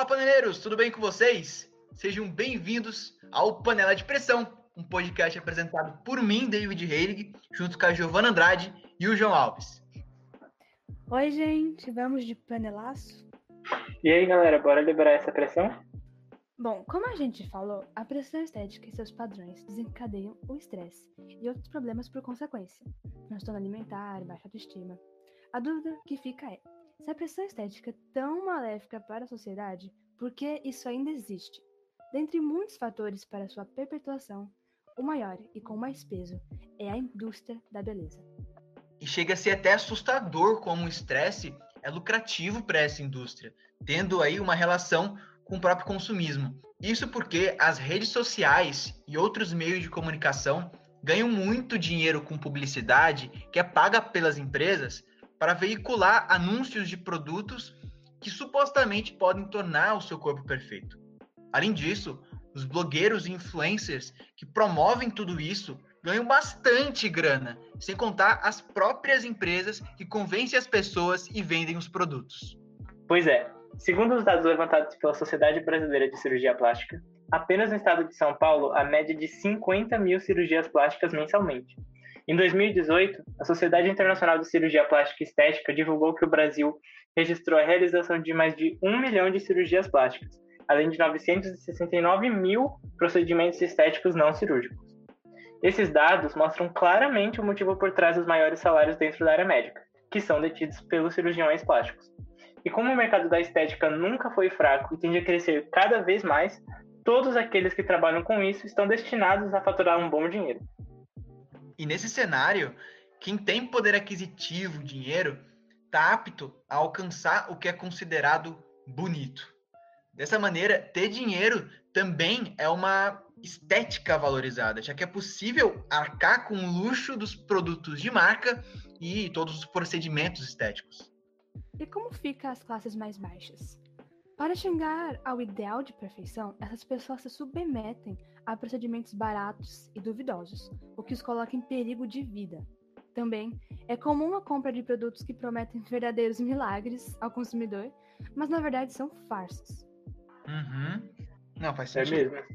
Fala, paneleiros, tudo bem com vocês? Sejam bem-vindos ao Panela de Pressão, um podcast apresentado por mim, David Heilig, junto com a Giovana Andrade e o João Alves. Oi, gente, vamos de panelaço? E aí, galera, bora liberar essa pressão? Bom, como a gente falou, a pressão estética e seus padrões desencadeiam o estresse e outros problemas por consequência, transtorno alimentar, baixa autoestima. A dúvida que fica é: se a pressão estética é tão maléfica para a sociedade, por que isso ainda existe? Dentre muitos fatores para sua perpetuação, o maior e com mais peso é a indústria da beleza. E chega a ser até assustador como o estresse é lucrativo para essa indústria, tendo aí uma relação com o próprio consumismo. Isso porque as redes sociais e outros meios de comunicação ganham muito dinheiro com publicidade que é paga pelas empresas para veicular anúncios de produtos que supostamente podem tornar o seu corpo perfeito. Além disso, os blogueiros e influencers que promovem tudo isso ganham bastante grana, sem contar as próprias empresas que convencem as pessoas e vendem os produtos. Pois é, segundo os dados levantados pela Sociedade Brasileira de Cirurgia Plástica, apenas no estado de São Paulo a média de 50 mil cirurgias plásticas mensalmente. Em 2018, a Sociedade Internacional de Cirurgia Plástica e Estética divulgou que o Brasil registrou a realização de mais de um milhão de cirurgias plásticas, além de 969 mil procedimentos estéticos não cirúrgicos. Esses dados mostram claramente o motivo por trás dos maiores salários dentro da área médica, que são detidos pelos cirurgiões plásticos. E como o mercado da estética nunca foi fraco e tende a crescer cada vez mais, todos aqueles que trabalham com isso estão destinados a faturar um bom dinheiro. E nesse cenário, quem tem poder aquisitivo, dinheiro, está apto a alcançar o que é considerado bonito. Dessa maneira, ter dinheiro também é uma estética valorizada, já que é possível arcar com o luxo dos produtos de marca e todos os procedimentos estéticos. E como fica as classes mais baixas? Para chegar ao ideal de perfeição, essas pessoas se submetem a procedimentos baratos e duvidosos, o que os coloca em perigo de vida. Também é comum a compra de produtos que prometem verdadeiros milagres ao consumidor, mas na verdade são farsas. Uhum. Não, faz É sentido. mesmo?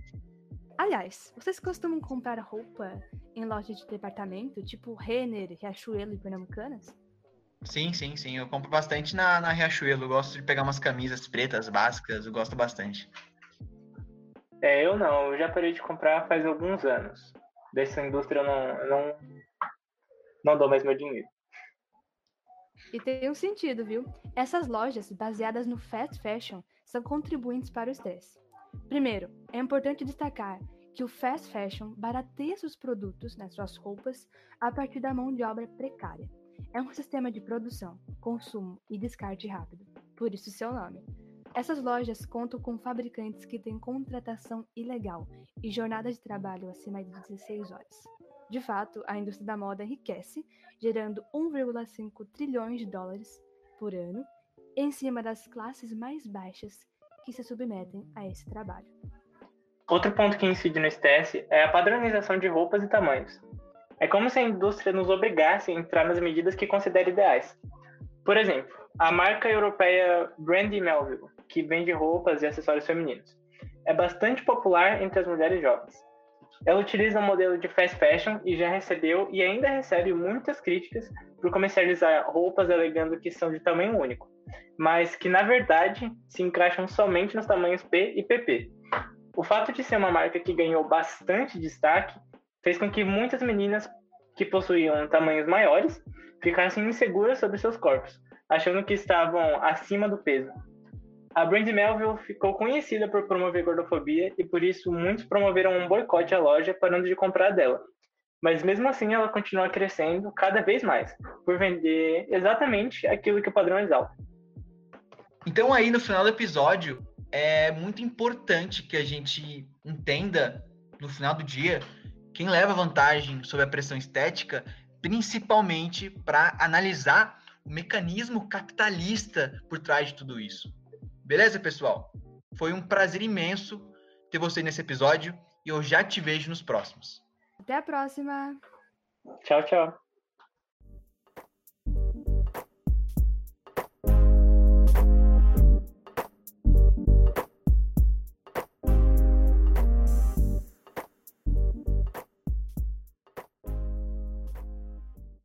Aliás, vocês costumam comprar roupa em lojas de departamento, tipo Renner, Riachuelo e Pernambucanas? Sim, sim, sim. Eu compro bastante na, na Riachuelo. Eu gosto de pegar umas camisas pretas básicas. Eu gosto bastante. É, eu não, eu já parei de comprar faz alguns anos. Dessa indústria eu não, eu não, não dou mais meu dinheiro. E tem um sentido, viu? Essas lojas, baseadas no fast fashion, são contribuintes para o estresse. Primeiro, é importante destacar que o fast fashion barateia seus produtos, né, suas roupas, a partir da mão de obra precária. É um sistema de produção, consumo e descarte rápido, por isso seu nome. Essas lojas contam com fabricantes que têm contratação ilegal e jornadas de trabalho acima de 16 horas. De fato, a indústria da moda enriquece, gerando 1,5 trilhões de dólares por ano em cima das classes mais baixas que se submetem a esse trabalho. Outro ponto que incide no estresse é a padronização de roupas e tamanhos. É como se a indústria nos obrigasse a entrar nas medidas que considera ideais. Por exemplo, a marca europeia Brandy Melville, que vende roupas e acessórios femininos, é bastante popular entre as mulheres jovens. Ela utiliza um modelo de fast fashion e já recebeu e ainda recebe muitas críticas por comercializar roupas alegando que são de tamanho único, mas que na verdade se encaixam somente nos tamanhos P e PP. O fato de ser uma marca que ganhou bastante destaque fez com que muitas meninas que possuíam tamanhos maiores ficassem inseguras sobre seus corpos, achando que estavam acima do peso. A Brandy Melville ficou conhecida por promover gordofobia e por isso muitos promoveram um boicote à loja parando de comprar dela. Mas mesmo assim ela continua crescendo cada vez mais, por vender exatamente aquilo que o padrão exalta. Então aí no final do episódio é muito importante que a gente entenda no final do dia quem leva vantagem sobre a pressão estética, principalmente para analisar o mecanismo capitalista por trás de tudo isso. Beleza, pessoal? Foi um prazer imenso ter você nesse episódio e eu já te vejo nos próximos. Até a próxima! Tchau, tchau.